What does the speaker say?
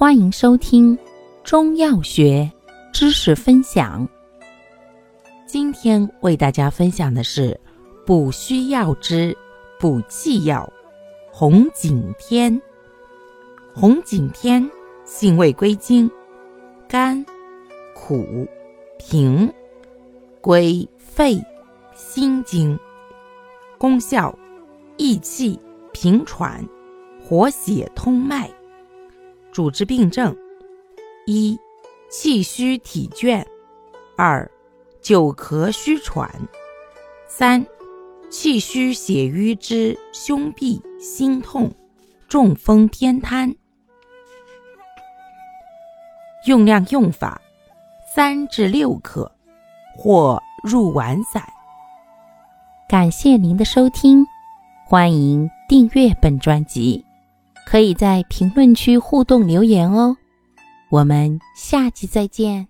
欢迎收听中药学知识分享。今天为大家分享的是补虚药之补气药红景天。红景天性味归经：甘、苦、平，归肺、心经。功效：益气、平喘、活血通脉。主治病症：一、气虚体倦；二、久咳虚喘；三、气虚血瘀之胸痹心痛、中风偏瘫。用量用法：三至六克，或入丸散。感谢您的收听，欢迎订阅本专辑，可以在评论区互动留言哦。我们下期再见。